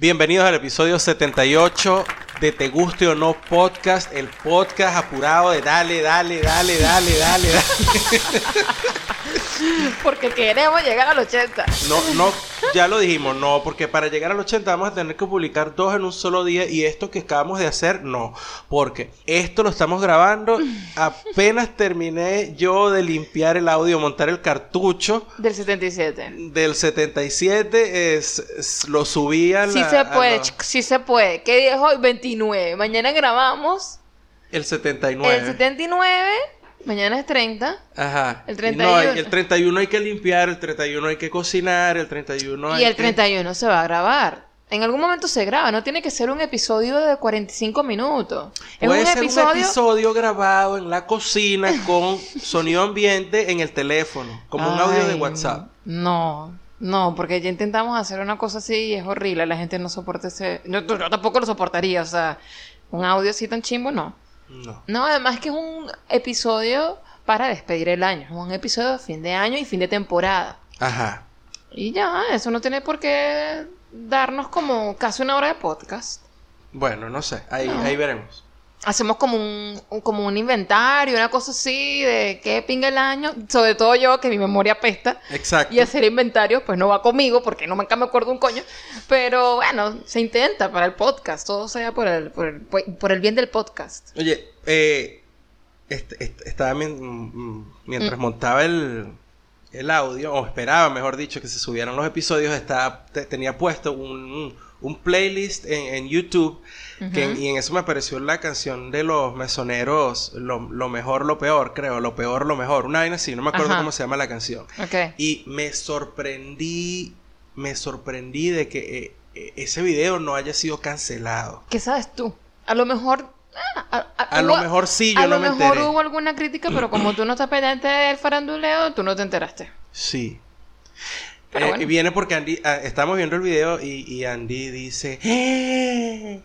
Bienvenidos al episodio 78 de Te Guste o No Podcast, el podcast apurado de dale, dale, dale, dale, dale, dale. Porque queremos llegar al 80. No, no, ya lo dijimos, no, porque para llegar al 80 vamos a tener que publicar dos en un solo día y esto que acabamos de hacer, no, porque esto lo estamos grabando, apenas terminé yo de limpiar el audio, montar el cartucho Del 77. del 77, es, es- lo subí a la... Sí se puede, la- sí se puede. ¿Qué día es hoy? 29. Mañana grabamos el 79. el 79. Mañana es 30. Ajá. El Y 31. No, el 31 hay que limpiar, el 31 hay que cocinar, el 31 hay Y el que- 31 se va a grabar. En algún momento se graba, no tiene que ser un episodio de 45 minutos. Es Puede un ser episodio. un episodio grabado en la cocina con sonido ambiente en el teléfono, como un audio de WhatsApp. No, no, porque ya intentamos hacer una cosa así y es horrible. La gente no soporta ese. Yo, yo tampoco lo soportaría, o sea, un audio así tan chimbo, no. No. No, además que es un episodio para despedir el año. Es un episodio de fin de año y fin de temporada. Ajá. Y ya, eso no tiene por qué darnos como casi una hora de podcast. Bueno, no sé, ahí, No. ahí veremos. Hacemos como un, como un inventario, una cosa así de qué pinga el año. Sobre todo yo, que mi memoria apesta. Exacto. Y hacer inventario, pues no va conmigo, porque no me, me acuerdo un coño. Pero bueno, se intenta para el podcast. Todo sea por el, por el, por el bien del podcast. Oye, eh, este- este- estaba mien- mm, mientras Mm. montaba el, el audio, o esperaba, mejor dicho, que se subieran los episodios, estaba, te- tenía puesto un, un playlist en, en YouTube que, y en eso me apareció la canción de los mesoneros, lo, lo mejor, lo peor, creo, lo peor, lo mejor, una vaina así, no me acuerdo Ajá. cómo se llama la canción. Ok. Y me sorprendí, me sorprendí de que eh, eh, ese video no haya sido cancelado. ¿Qué sabes tú? A lo mejor. ah, A, a- A lo mejor sí, yo a no lo me mejor enteré. hubo alguna crítica, pero como tú no estás pendiente del faranduleo, tú no te enteraste. Sí. Pero Eh, bueno. Viene porque Andy, ah, estamos viendo el video y, y Andy dice, "Eh".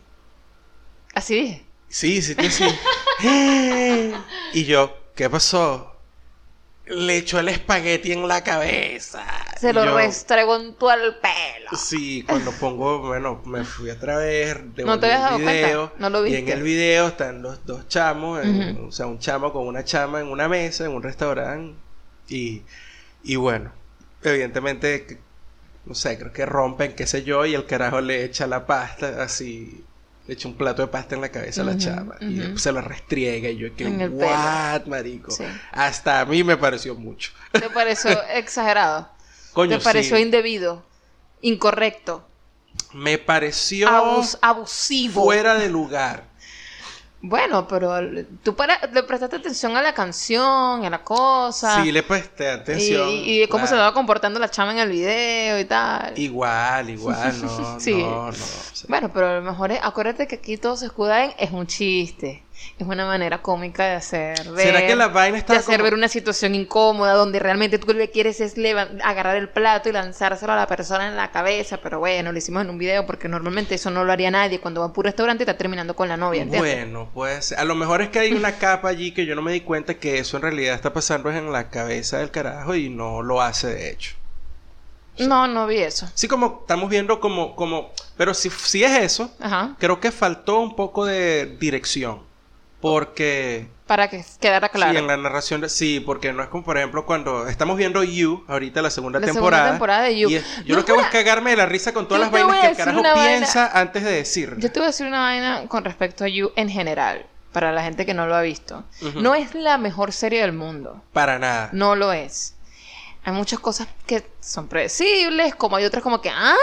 Así dije. sí, sí, sí, sí. "Eh". y yo, ¿qué pasó? Le echó el espagueti en la cabeza. Se Y lo yo, restregó en todo el pelo. Sí, cuando pongo, bueno, me fui a través, No te habías dado el cuenta, video, no lo y en viste. el video están los dos chamos, en- o sea, un chamo con una chama en una mesa, en un restaurante, y, y bueno, evidentemente, no sé, creo que rompen, qué sé yo, y el carajo le echa la pasta, así, le echa un plato de pasta en la cabeza a la Ujú, chama, y se lo restriega, y yo que, what, marico, Sí. hasta a mí me pareció mucho. ¿Te pareció exagerado? Coño, ¿Te pareció sí. indebido? Incorrecto. Me pareció Abus- abusivo. fuera de lugar. Bueno, pero tú para, le prestaste atención a la canción, a la cosa. Sí, le presté atención. Y, y de cómo se estaba comportando la chama en el video y tal. Igual, igual, no, Sí. no, sea, Bueno, pero a lo mejor es, acuérdate que aquí todo se escuda en es un chiste. Es una manera cómica de hacer ver, ¿Será que la vaina está de hacer como- ver una situación incómoda donde realmente tú le quieres es agarrar el plato y lanzárselo a la persona en la cabeza, pero bueno, lo hicimos en un video porque normalmente eso no lo haría nadie cuando va a un restaurante y está terminando con la novia, ¿entiendes? Bueno, pues a lo mejor es que hay una capa allí que yo no me di cuenta que eso en realidad está pasando en la cabeza del carajo y no lo hace de hecho. No, no vi eso. Sí, como estamos viendo como, como, pero si, si es eso, Ajá. creo que faltó un poco de dirección. Porque Para que quedara claro. Sí, en la narración, sí, porque no es como, por ejemplo, cuando estamos viendo You, ahorita la segunda La segunda temporada. temporada de You. y es- yo No, lo que hago es cagarme de la risa con todas las vainas que el carajo vaina- piensa antes de decir. Yo te voy a decir una vaina con respecto a You en general, para la gente que no lo ha visto. No es la mejor serie del mundo. Para nada. No lo es. Hay muchas cosas que son predecibles, como hay otras como que, ah,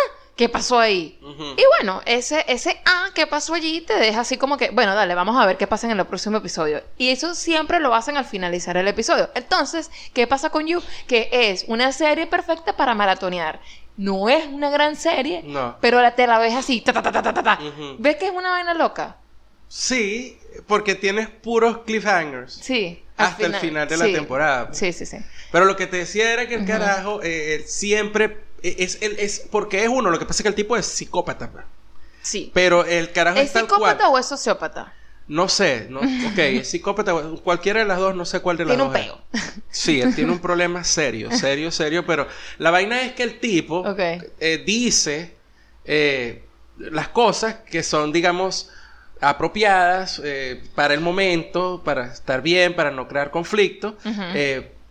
¿qué pasó ahí? Y bueno, ese, ese, ah, ¿qué pasó allí? Te deja así como que, bueno, dale, vamos a ver qué pasa en el próximo episodio. Y eso siempre lo hacen al finalizar el episodio. Entonces, ¿qué pasa con You? Que es una serie perfecta para maratonear. No es una gran serie, No. pero la, te la ves así, ta, ta, ta, ta, ta, ta. ¿Ves que es una vaina loca? Sí, porque tienes puros cliffhangers. Sí. Hasta el final de la temporada. Sí, sí, sí. Pero lo que te decía era que el carajo eh, eh, siempre es, es, es porque es uno, lo que pasa es que el tipo es psicópata. pues. Sí. Pero el carajo ¿Es es tal cual. psicópata o es sociópata? No sé, no, ok, es psicópata, cualquiera de las dos, no sé cuál de las Tiene un dos. es. peo. Sí, él tiene un problema serio, serio, serio, pero la vaina es que el tipo eh, dice, eh, las cosas que son, digamos, apropiadas eh, para el momento, para estar bien, para no crear conflicto.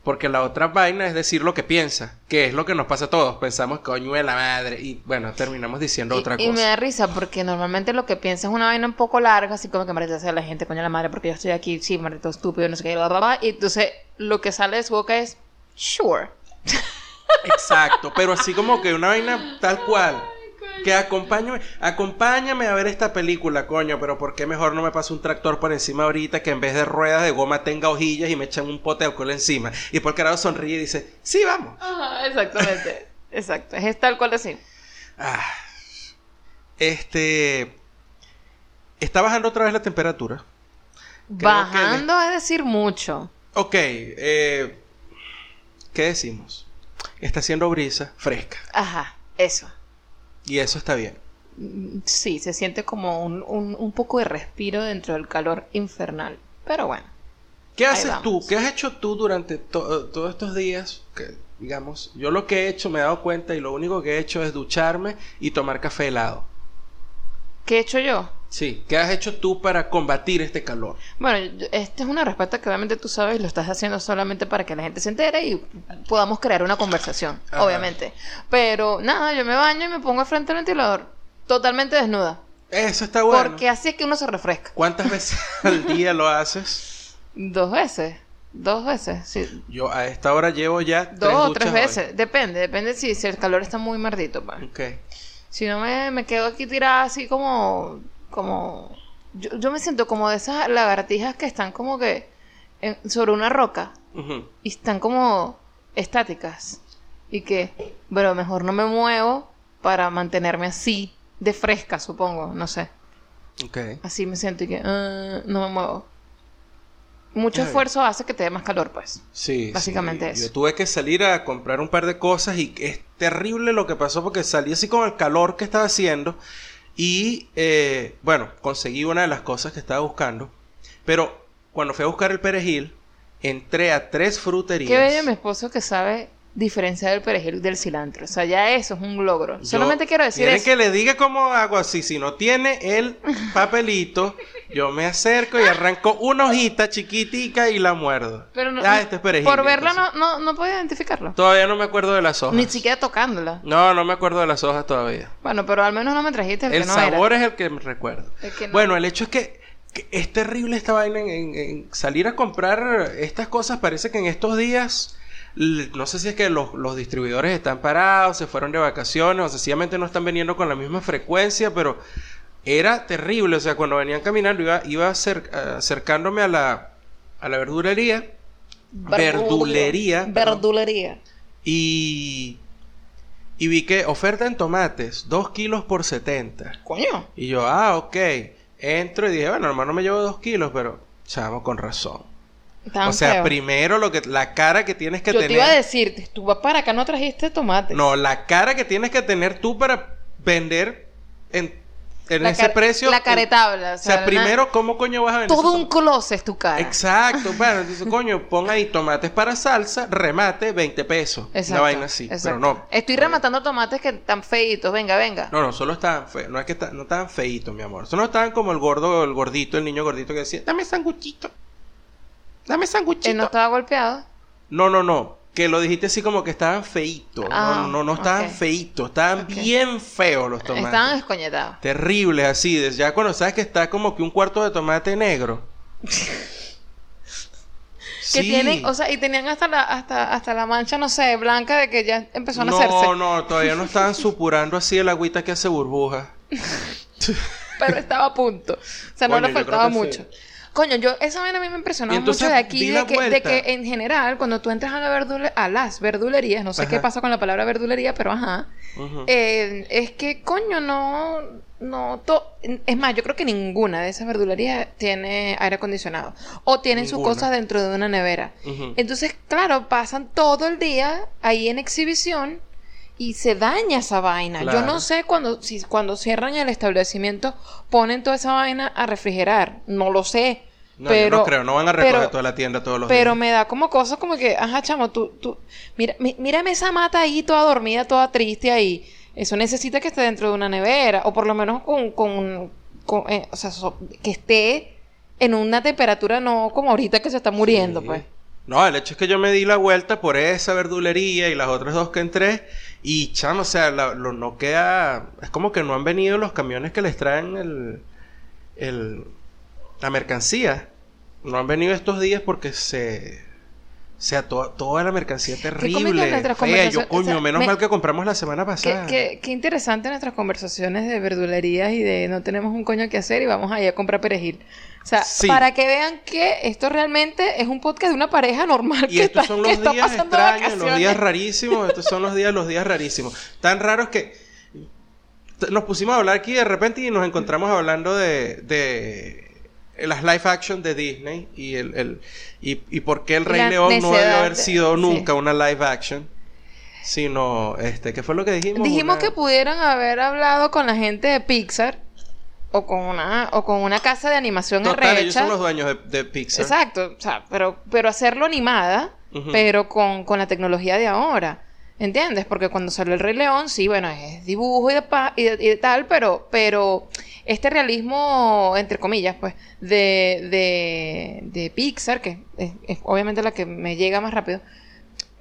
Porque la otra vaina es decir lo que piensa, que es lo que nos pasa a todos. Pensamos, coño de la madre. Y bueno, terminamos diciendo Y, otra y cosa. me da risa porque normalmente lo que piensas es una vaina un poco larga, así como que maldita sea la gente, coño de la madre, porque yo estoy aquí, sí, maldito estúpido, no sé qué, bla, bla, bla. Y entonces lo que sale de su boca es, sure. Exacto, pero así como que una vaina tal cual. Que acompáñame, acompáñame a ver esta película, coño, pero ¿por qué mejor no me pasa un tractor por encima ahorita que en vez de ruedas de goma tenga hojillas y me echan un pote de alcohol encima? Y por carajo sonríe y dice, sí, vamos. Ajá, exactamente. Exacto, es tal cual así. Ah, este... Está bajando otra vez la temperatura. Creo que Bajando es decir mucho. Ok, eh, ¿qué decimos? Está haciendo brisa fresca. Ajá, eso. Y eso está bien. Sí, se siente como un, un, un poco de respiro dentro del calor infernal. Pero bueno. ¿Qué haces tú? ¿Qué has hecho tú durante to- todos estos días? Que, digamos, yo lo que he hecho, me he dado cuenta y lo único que he hecho es ducharme y tomar café helado. ¿Qué he hecho yo? Sí, ¿qué has hecho tú para combatir este calor? Bueno, esta es una respuesta que obviamente tú sabes y lo estás haciendo solamente para que la gente se entere y podamos crear una conversación, Ajá. obviamente. Pero nada, yo me baño y me pongo frente al ventilador totalmente desnuda. Eso está bueno. Porque así es que uno se refresca. ¿Cuántas veces al día lo haces? Dos veces. Dos veces, sí. Yo a esta hora llevo ya Dos o tres hoy. veces. Depende, depende si, si el calor está muy mardito. pues. Ok. Si no me, me quedo aquí tirada así como... como yo, yo me siento como de esas lagartijas que están como que en- sobre una roca. Y están como estáticas. Y que, bueno, mejor no me muevo para mantenerme así de fresca, supongo, no sé. Ok. Así me siento y que ah, no me muevo. Mucho Ay. esfuerzo hace que te dé más calor, pues. Sí. Básicamente sí. eso. Yo tuve que salir a comprar un par de cosas y es terrible lo que pasó porque salí así con el calor que estaba haciendo y eh, bueno, conseguí una de las cosas que estaba buscando, pero cuando fui a buscar el perejil, entré a tres fruterías. Qué bello mi esposo que sabe diferenciar el perejil del cilantro. O sea, ya eso es un logro. Yo- Solamente quiero decir ¿Quieren eso. que le diga cómo hago así? Si no tiene el papelito, yo me acerco y arranco una hojita chiquitica y la muerdo. Pero no, ah, este es perejil. por verla no, no, no puedo identificarlo. Todavía no me acuerdo de las hojas. Ni siquiera tocándola. No, no me acuerdo de las hojas todavía. Bueno, pero al menos no me trajiste el, El que no sabor era. es el que me recuerdo. El que no. Bueno, el hecho es que, que es terrible esta vaina en, en- en salir a comprar estas cosas. Parece que en estos días, no sé si es que los, los distribuidores están parados, se fueron de vacaciones o sencillamente no están viniendo con la misma frecuencia, pero era terrible. O sea, cuando venían caminando iba, iba acer- acercándome a la, a la verdulería. Verdulería, perdón. Verdulería. Y, y vi que oferta en tomates, 2 kilos por 70. Coño. Y yo, ah, ok. Entro y dije, bueno, hermano, me llevo 2 kilos, pero, chamo, con razón. Tan o sea, feo. primero lo que, la cara que tienes que Yo tener. te iba a decir, tú vas para acá, no trajiste tomates. No, la cara que tienes que tener tú para vender en, en la ese precio. La caretabla. O sea, primero, ¿cómo coño vas a vender? Todo un closet tu cara. Exacto, bueno, entonces, coño, pon ahí tomates para salsa, remate, 20 pesos. Exacto, Una vaina así. exacto. Pero no. Estoy rematando tomates que están feitos. Venga, venga. No, no, solo estaban feos. No es que no estaban feitos, mi amor. Solo estaban como el gordo, el gordito, el niño gordito que decía, dame sanguchito. Dame sanguchito. Él no estaba golpeado. No, no, no. Que lo dijiste así como que estaban feitos. Ah, no, no, no estaban ok. feitos. Estaban bien feos los tomates. Estaban escoñetados. Terribles así. de- Ya cuando sabes que está como que un cuarto de tomate negro. Que Sí. tienen, o sea, y tenían hasta la, hasta, hasta la mancha, no sé, blanca de que ya empezó a no, hacerse. no, todavía no estaban supurando así el agüita que hace burbuja. Pero estaba a punto. O sea, Coño, no le faltaba que sí. Coño, yo, esa vaina a mí me impresionó mucho de aquí, de que, de que en general, cuando tú entras a, la verdule- a las verdulerías, no sé qué pasa con la palabra verdulería, pero ajá, eh, es que, coño, no, no, to- es más, yo creo que ninguna de esas verdulerías tiene aire acondicionado o tienen sus cosas dentro de una nevera. Entonces, claro, pasan todo el día ahí en exhibición y se daña esa vaina. Yo no sé cuando, si cuando cierran el establecimiento ponen toda esa vaina a refrigerar. No lo sé. No, pero, yo no creo, no van a recoger pero- toda la tienda todos los Pero días. me da como cosa como que, ajá, chamo, tú, tú, mira, mí- mírame esa mata ahí toda dormida, toda triste ahí. eso necesita que esté dentro de una nevera, o por lo menos con, con, con, eh, o sea, so- que esté en una temperatura no como ahorita que se está muriendo, Sí. pues. No, el hecho es que yo me di la vuelta por esa verdulería y las otras dos que entré. Y chamo, o sea, la- lo, no queda. Es como que no han venido los camiones que les traen el, el, la mercancía. No han venido estos días porque se. O sea, to- toda la mercancía terrible. fea. Yo, coño, O sea, menos me- mal que compramos la semana pasada. qué- qué interesante nuestras conversaciones de verdulerías y de no tenemos un coño que hacer y vamos ahí a comprar perejil. O sea, Sí. para que vean que esto realmente es un podcast de una pareja normal Y que estos está, son los días extraños, los días rarísimos. Estos son los días, los días rarísimos. Tan raros que nos pusimos a hablar aquí de repente y nos encontramos hablando de, de las live action de Disney y el, el- y, y por qué el Rey La León no debe haber sido sí. nunca una live action. Sino, este, ¿qué fue lo que dijimos? Dijimos Una- que pudieran haber hablado con la gente de Pixar o con una o con una casa de animación Total, ellos son los dueños de, de Pixar. Exacto, o sea, pero, pero hacerlo animada, pero con, con la tecnología de ahora. ¿Entiendes? Porque cuando salió el Rey León, sí, bueno, es dibujo y de, pa- y de, tal, pero, pero este realismo, entre comillas, pues, de, de, de Pixar, que es, es obviamente la que me llega más rápido,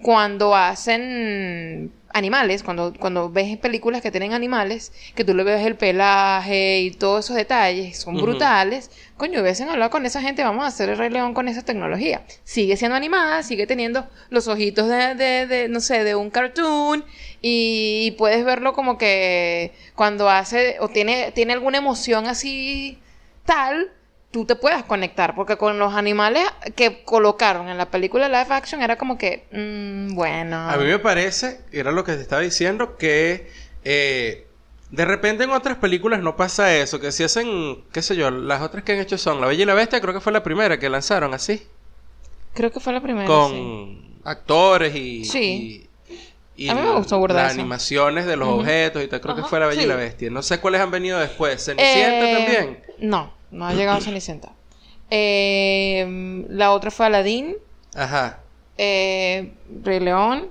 cuando hacen animales, cuando, cuando ves películas que tienen animales, que tú le ves el pelaje y todos esos detalles, son brutales, coño, hubiesen hablado con esa gente, vamos a hacer el Rey León con esa tecnología. Sigue siendo animada, sigue teniendo los ojitos de, de, de, no sé, de un cartoon y puedes verlo como que cuando hace o tiene, tiene alguna emoción así tal, tú te puedas conectar, porque con los animales que colocaron en la película live action era como que, mm, bueno. A mí me parece, era lo que te estaba diciendo, que eh, de repente en otras películas no pasa eso, que si hacen, qué sé yo, las otras que han hecho son La Bella y la Bestia, creo que fue la primera que lanzaron así, Creo que fue la primera. con sí. actores y... Sí. y- y A mí me gustó las animaciones de los objetos y tal, creo que fue La Bella y la Bestia. No sé cuáles han venido después. Cenicienta Eh, también. No, no ha llegado Cenicienta. Eh, la otra fue Aladdin, Ajá. eh, Rey León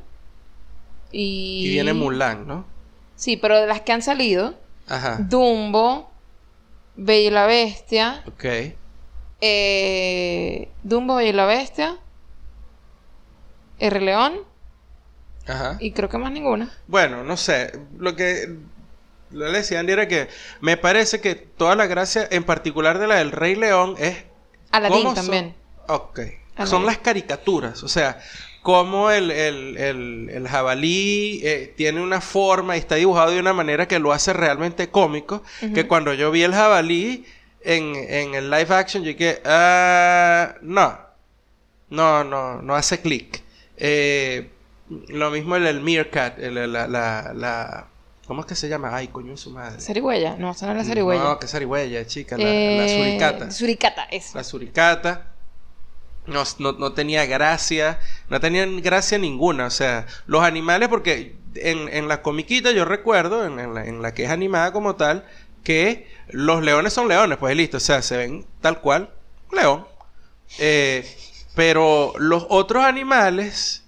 y... Y viene Mulan, ¿no? Sí, pero de las que han salido, Ajá. Dumbo, Bella y la Bestia, Ok. eh, Dumbo, Bella y la Bestia, Rey León Ajá. y creo que más ninguna. Bueno, no sé. Lo que le decía Andy era que me parece que toda la gracia, en particular de la del Rey León, es. Aladdin cómo son- también. Ok. Aladdin. Son las caricaturas. O sea, cómo el, el, el, el jabalí eh, tiene una forma y está dibujado de una manera que lo hace realmente cómico. Que cuando yo vi el jabalí en, en el live action, yo dije, ah, no. No, no, no hace clic. Eh, lo mismo el, el meerkat, el- la, la, la- ¿Cómo es que se llama? Ay, coño, es su madre. Zarigüeya, no, esa no es la zarigüeya. No, que zarigüeya, chica, la, Eh, la suricata. Suricata, eso. La suricata. No, no, no tenía gracia, no tenían gracia ninguna. O sea, los animales, porque en, en la comiquita yo recuerdo, en, en la, en la que es animada como tal, que los leones son leones, pues listo, o sea, se ven tal cual, león. Eh, pero los otros animales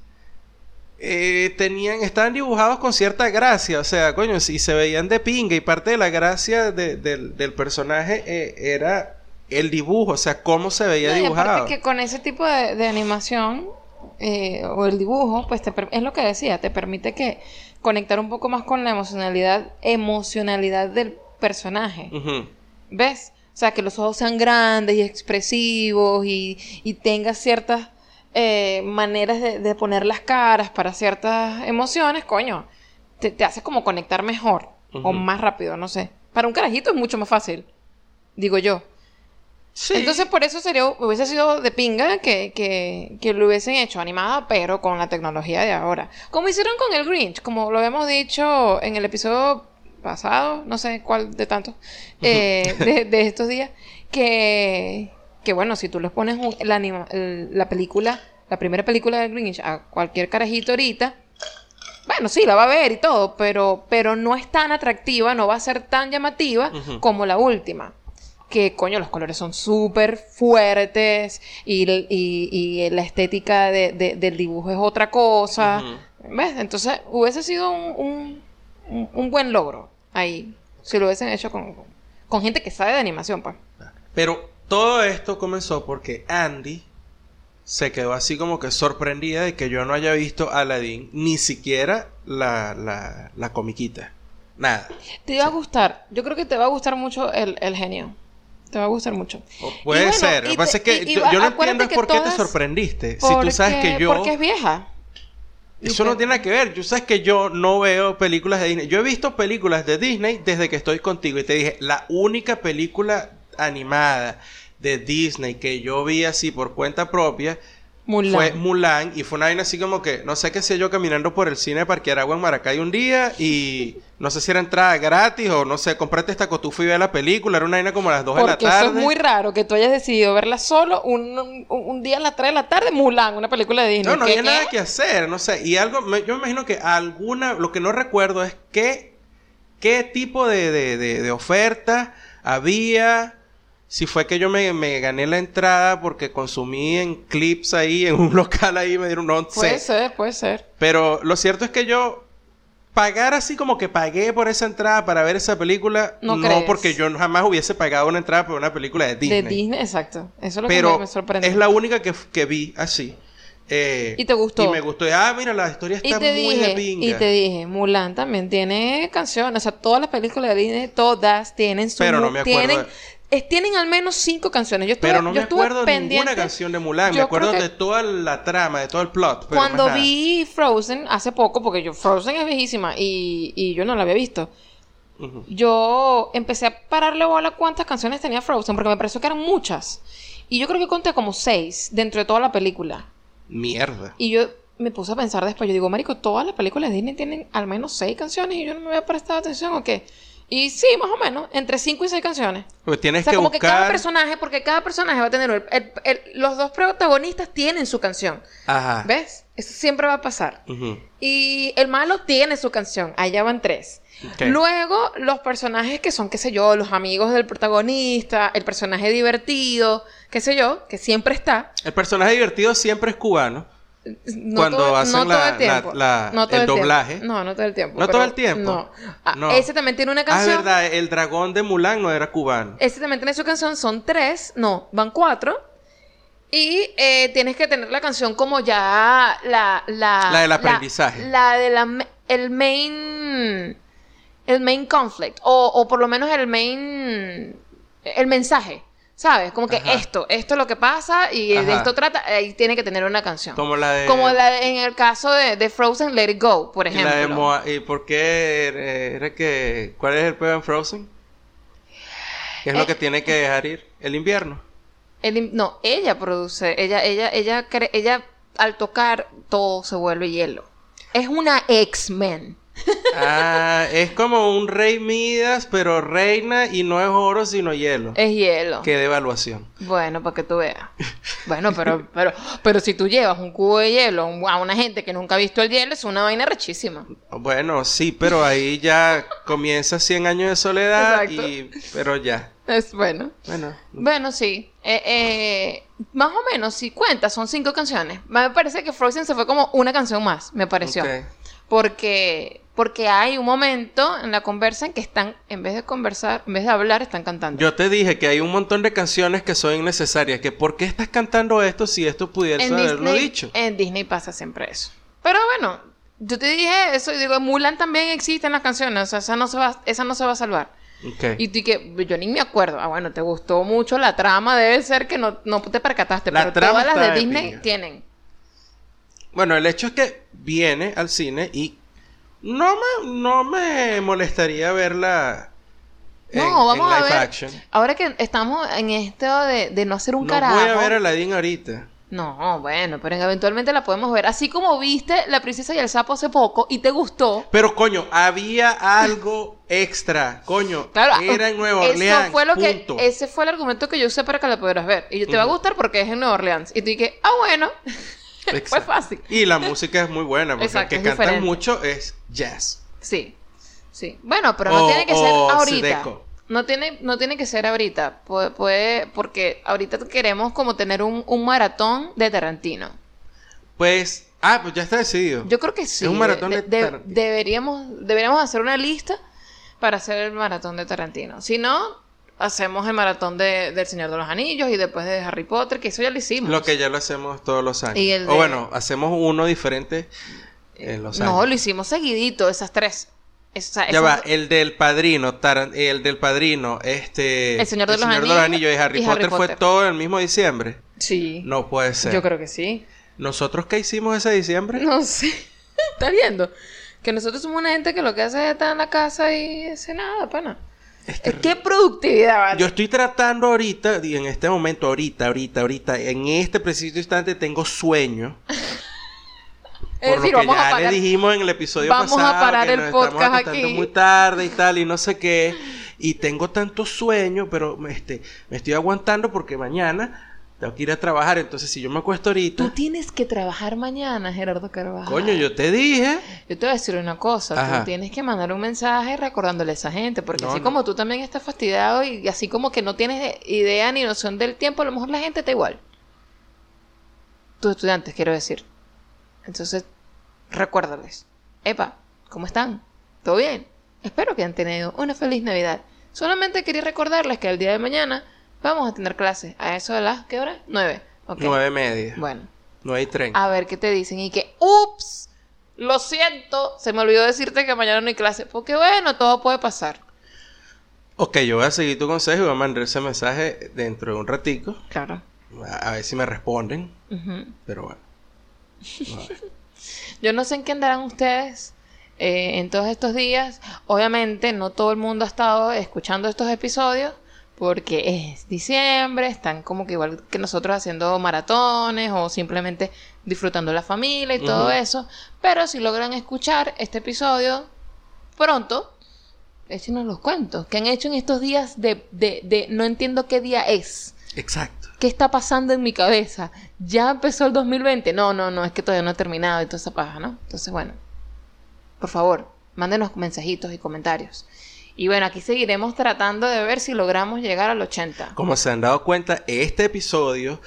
eh, tenían, estaban dibujados con cierta gracia, o sea, coño, si se veían de pinga y parte de la gracia de- del, del personaje eh, era el dibujo, o sea, cómo se veía No, y dibujado. aparte que con ese tipo de, de animación eh, o el dibujo, pues te es lo que decía, te permite que conectar un poco más con la emocionalidad, emocionalidad del personaje. ¿Ves? O sea, que los ojos sean grandes y expresivos y, y tengas ciertas eh, maneras de, de poner las caras para ciertas emociones, coño, te, te hace como conectar mejor o más rápido, no sé. Para un carajito es mucho más fácil, digo yo. Sí. Entonces, por eso sería, hubiese sido de pinga que, que, que lo hubiesen hecho animada, pero con la tecnología de ahora. Como hicieron con el Grinch, como lo habíamos dicho en el episodio pasado, no sé cuál de tantos, eh, de, de estos días, que, que bueno, si tú les pones un- la, anima- el- la película, la primera película del Grinch a cualquier carajito ahorita, bueno, sí, la va a ver y todo, pero, pero no es tan atractiva, no va a ser tan llamativa como la última. Que coño, los colores son súper fuertes y, y- y la estética de- de- del dibujo es otra cosa. ¿Ves? Entonces hubiese sido un, un- un, un buen logro ahí. Si lo hubiesen hecho con, con gente que sabe de animación, pues. Pero todo esto comenzó porque Andy se quedó así como que sorprendida de que yo no haya visto Aladdin, ni siquiera la, la, la comiquita. Nada. Te va a gustar. Yo creo que te va a gustar mucho el, el genio. Te va a gustar mucho. O puede bueno, ser. Lo que pasa es que y- yo, yo no entiendo por qué te sorprendiste. si tú sabes que yo... Porque es vieja. Eso no tiene nada que ver. Tú sabes que yo no veo películas de Disney. Yo he visto películas de Disney desde que estoy contigo. Y te dije, la única película animada de Disney que yo vi así por cuenta propia Mulan. fue Mulan. Y fue una vaina así como que, no sé qué sé yo, caminando por el cine de Parque Aragua en Maracay un día. Y no sé si era entrada gratis o no sé, compraste esta cotufa y ve la película. Era una vaina como a las 2 de la tarde. eso es muy raro que tú hayas decidido verla solo un, un- un día a las 3 de la tarde, Mulan, una película de Disney. No, no ¿Qué- había nada que hacer, no sé. Y algo, me- yo me imagino que alguna, lo que no recuerdo es qué, qué tipo de, de, de, de oferta había. Si fue que yo me, me gané la entrada porque consumí en clips ahí, en un local ahí, me dieron, no Puede ser, puede ser. Pero lo cierto es que yo pagar así como que pagué por esa entrada para ver esa película, No porque yo jamás hubiese pagado una entrada por una película de Disney. De Disney, exacto. Eso es lo que Pero me, me sorprende. es la única que, que vi así. Eh, ¿Y te gustó? Y me gustó. Ah, mira, la historia Y está te muy de dije, pinga. y te dije, Mulan también tiene canciones, o sea, todas las películas de Disney, todas tienen su Pero no me acuerdo tienen, de- es- tienen al menos cinco canciones. Yo estuve, Pero no yo me estuve acuerdo de ninguna canción de Mulan. Me acuerdo de toda la trama, de todo el plot. pero Cuando vi Frozen hace poco, porque yo Frozen es viejísima y, y yo no la había visto. Yo empecé a pararle bola cuántas canciones tenía Frozen, porque me pareció que eran muchas. Y yo creo que conté como seis dentro de toda la película. Mierda. Y yo me puse a pensar después, yo digo, marico, todas las películas de Disney tienen al menos seis canciones y yo no me había prestado atención o qué. Y sí, más o menos, entre cinco y seis canciones. Pues tienes O sea, que como que cada personaje, porque cada personaje va a tener... el- el- el- los dos protagonistas tienen su canción. Ajá. ¿Ves? Eso siempre va a pasar. Y el malo tiene su canción. Allá van tres. Luego, los personajes que son, qué sé yo, los amigos del protagonista, el personaje divertido, qué sé yo, que siempre está. El personaje divertido siempre es cubano. No Cuando todo- hacen no la- el la- la- No el tiempo. doblaje. No, no todo el tiempo. ¿No todo el tiempo? No. Ah. Ese también tiene una Ah, es canción. verdad, el dragón de Mulan no era cubano. Ese también tiene su canción. Son tres. No, van cuatro. Y eh, tienes que tener la canción como ya la... La, La del aprendizaje. La, de la... El main... El main conflict. O, o por lo menos el main... El mensaje. ¿Sabes? Como que Ajá. esto, esto es lo que pasa y de esto trata, ahí tiene que tener una canción. Como la de. Como la de- en el caso de, de Frozen, Let It Go, por ejemplo. la de Moa- ¿Y por qué era, era que. ¿Cuál es el peor en Frozen? ¿Qué es lo Eh, que tiene que dejar ir? El invierno. El no, ella produce, ella, ella, ella, cre- ella al tocar todo se vuelve hielo. Es una X-Men. Ah, es como un rey Midas, pero reina y no es oro sino hielo. Es hielo. Qué devaluación. Bueno, para que tú veas. Bueno, pero, pero, pero si tú llevas un cubo de hielo a una gente que nunca ha visto el hielo, es una vaina rechísima. Bueno, sí, pero ahí ya comienza 100 años de soledad Exacto. y... Pero ya. Es bueno. Bueno. Bueno, sí. Eh, eh, más o menos, si cuentas, son cinco canciones. Me parece que Frozen se fue como una canción más, me pareció. Porque, porque hay un momento en la conversa en que están, en vez de conversar, en vez de hablar, están cantando. Yo te dije que hay un montón de canciones que son innecesarias. Que ¿por qué estás cantando esto si esto pudiese en haberlo dicho? en Disney pasa siempre eso. Pero bueno, yo te dije eso y digo, en Mulan también existen las canciones, o sea, esa no se va, esa no se va a salvar. Ok. Y tú que yo ni me acuerdo. Ah, bueno, te gustó mucho la trama, debe ser que no, no te percataste, La pero trama todas las de Disney tienen. Bueno, el hecho es que viene al cine y no me, no me molestaría verla en, No, vamos en a ver. action. Ahora que estamos en esto de, de no hacer un no carajo. voy a ver a Aladdin ahorita. No, bueno, pero eventualmente la podemos ver. Así como viste La Princesa y el Sapo hace poco y te gustó. Pero coño, había algo extra. Coño, Claro, era en Nueva eso Orleans. fue lo que ese fue el argumento que yo usé para que la pudieras ver. Y yo te va a gustar porque es en Nueva Orleans. Y tú dije, ah, bueno. Fue fácil. Y la música es muy buena, porque Exacto, el que cantan mucho es jazz. Sí. Sí. Bueno, pero no O- tiene que ser ahorita. No tiene, no tiene que ser ahorita. Puede, puede- porque ahorita queremos como tener un, un maratón de Tarantino. Pues Ah, pues ya está decidido. Yo creo que sí. Es un maratón de deberíamos, deberíamos hacer una lista para hacer el maratón de Tarantino. Si no, hacemos el maratón de, del Señor de los Anillos y después de Harry Potter, que eso ya lo hicimos. Lo que ya lo hacemos todos los años. El O de- bueno, hacemos uno diferente en los años. No, lo hicimos seguidito, esas tres. Esa- Ya va, el del padrino, el del padrino, este... El Señor de los Anillos Anillos y Harry, y Harry Potter, fue todo el mismo diciembre. Sí. No puede ser. Yo creo que sí. ¿Nosotros qué hicimos ese diciembre? No sé. ¿Estás viendo? Que nosotros somos una gente que lo que hace es estar en la casa y hace nada, pana. Es Es que productividad, ¿vale? Yo estoy tratando ahorita, y en este momento, ahorita, ahorita, ahorita, en este preciso instante tengo sueño. es por decir, lo que vamos ya a parar. le dijimos en el episodio Vamos a pasado parar que el nos podcast aquí. muy tarde y tal y no sé qué y tengo tanto sueño pero este me estoy aguantando porque mañana tengo que ir a trabajar entonces si yo me acuesto ahorita Tú tienes que trabajar mañana, Gerardo Carvajal. coño yo te dije Yo te voy a decir una cosa, Ajá. tú tienes que mandar un mensaje recordándole a esa gente, porque No, así no. como tú también estás fastidiado y así como que no tienes idea ni noción del tiempo, a lo mejor la gente está igual. Tus estudiantes, quiero decir. Entonces, recuérdales. Epa, ¿cómo están? ¿Todo bien? Espero que hayan tenido una feliz Navidad. Solamente quería recordarles que el día de mañana vamos a tener clases. A eso de las, ¿qué hora? Nueve. Nueve y media Bueno, nueve y treinta a ver qué te dicen y que, ups, lo siento, se me olvidó decirte que mañana no hay clase. Porque bueno, todo puede pasar. ok yo voy a seguir tu consejo y voy a mandar ese mensaje dentro de un ratico Claro. a, a ver si me responden pero bueno. Yo no sé en qué andarán ustedes eh, en todos estos días. Obviamente, no todo el mundo ha estado escuchando estos episodios porque es diciembre, están como que igual que nosotros haciendo maratones o simplemente disfrutando la familia y todo eso. Pero si logran escuchar este episodio pronto, échenos los cuentos que han hecho en estos días de, de, de no entiendo qué día es. exacto ¿Qué está pasando en mi cabeza? ¿Ya empezó el 2020? No, no, no, es que todavía no ha terminado y toda esa paja, ¿no? Entonces, bueno, por favor, mándenos mensajitos y comentarios. Y bueno, aquí seguiremos tratando de ver si logramos llegar al 80. Como se han dado cuenta, este episodio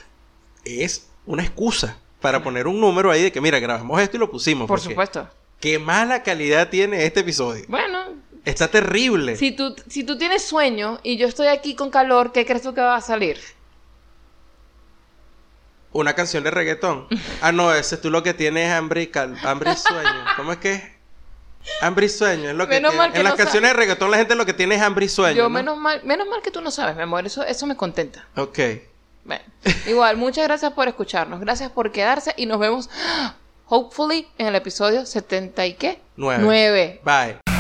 es una excusa para poner un número ahí de que, mira, grabamos esto y lo pusimos. Por supuesto. Qué mala calidad tiene este episodio. Bueno, Está terrible. si tú, si tú tienes sueño y yo estoy aquí con calor, ¿qué crees tú que va a salir? Una canción de reggaetón. Ah, no, ese tú lo que tienes es hambre y, cal- hambre y sueño. ¿Cómo es que es? Hambre y sueño. Es lo que Menos tiene. mal que En las no canciones de reggaetón la gente lo que tiene es hambre y sueño. yo ¿no? menos mal, menos mal que tú no sabes, mi amor, eso, eso me contenta. Ok. Bueno, igual, muchas gracias por escucharnos, gracias por quedarse y nos vemos, hopefully, en el episodio 70 y qué? Nueve. 9. Bye.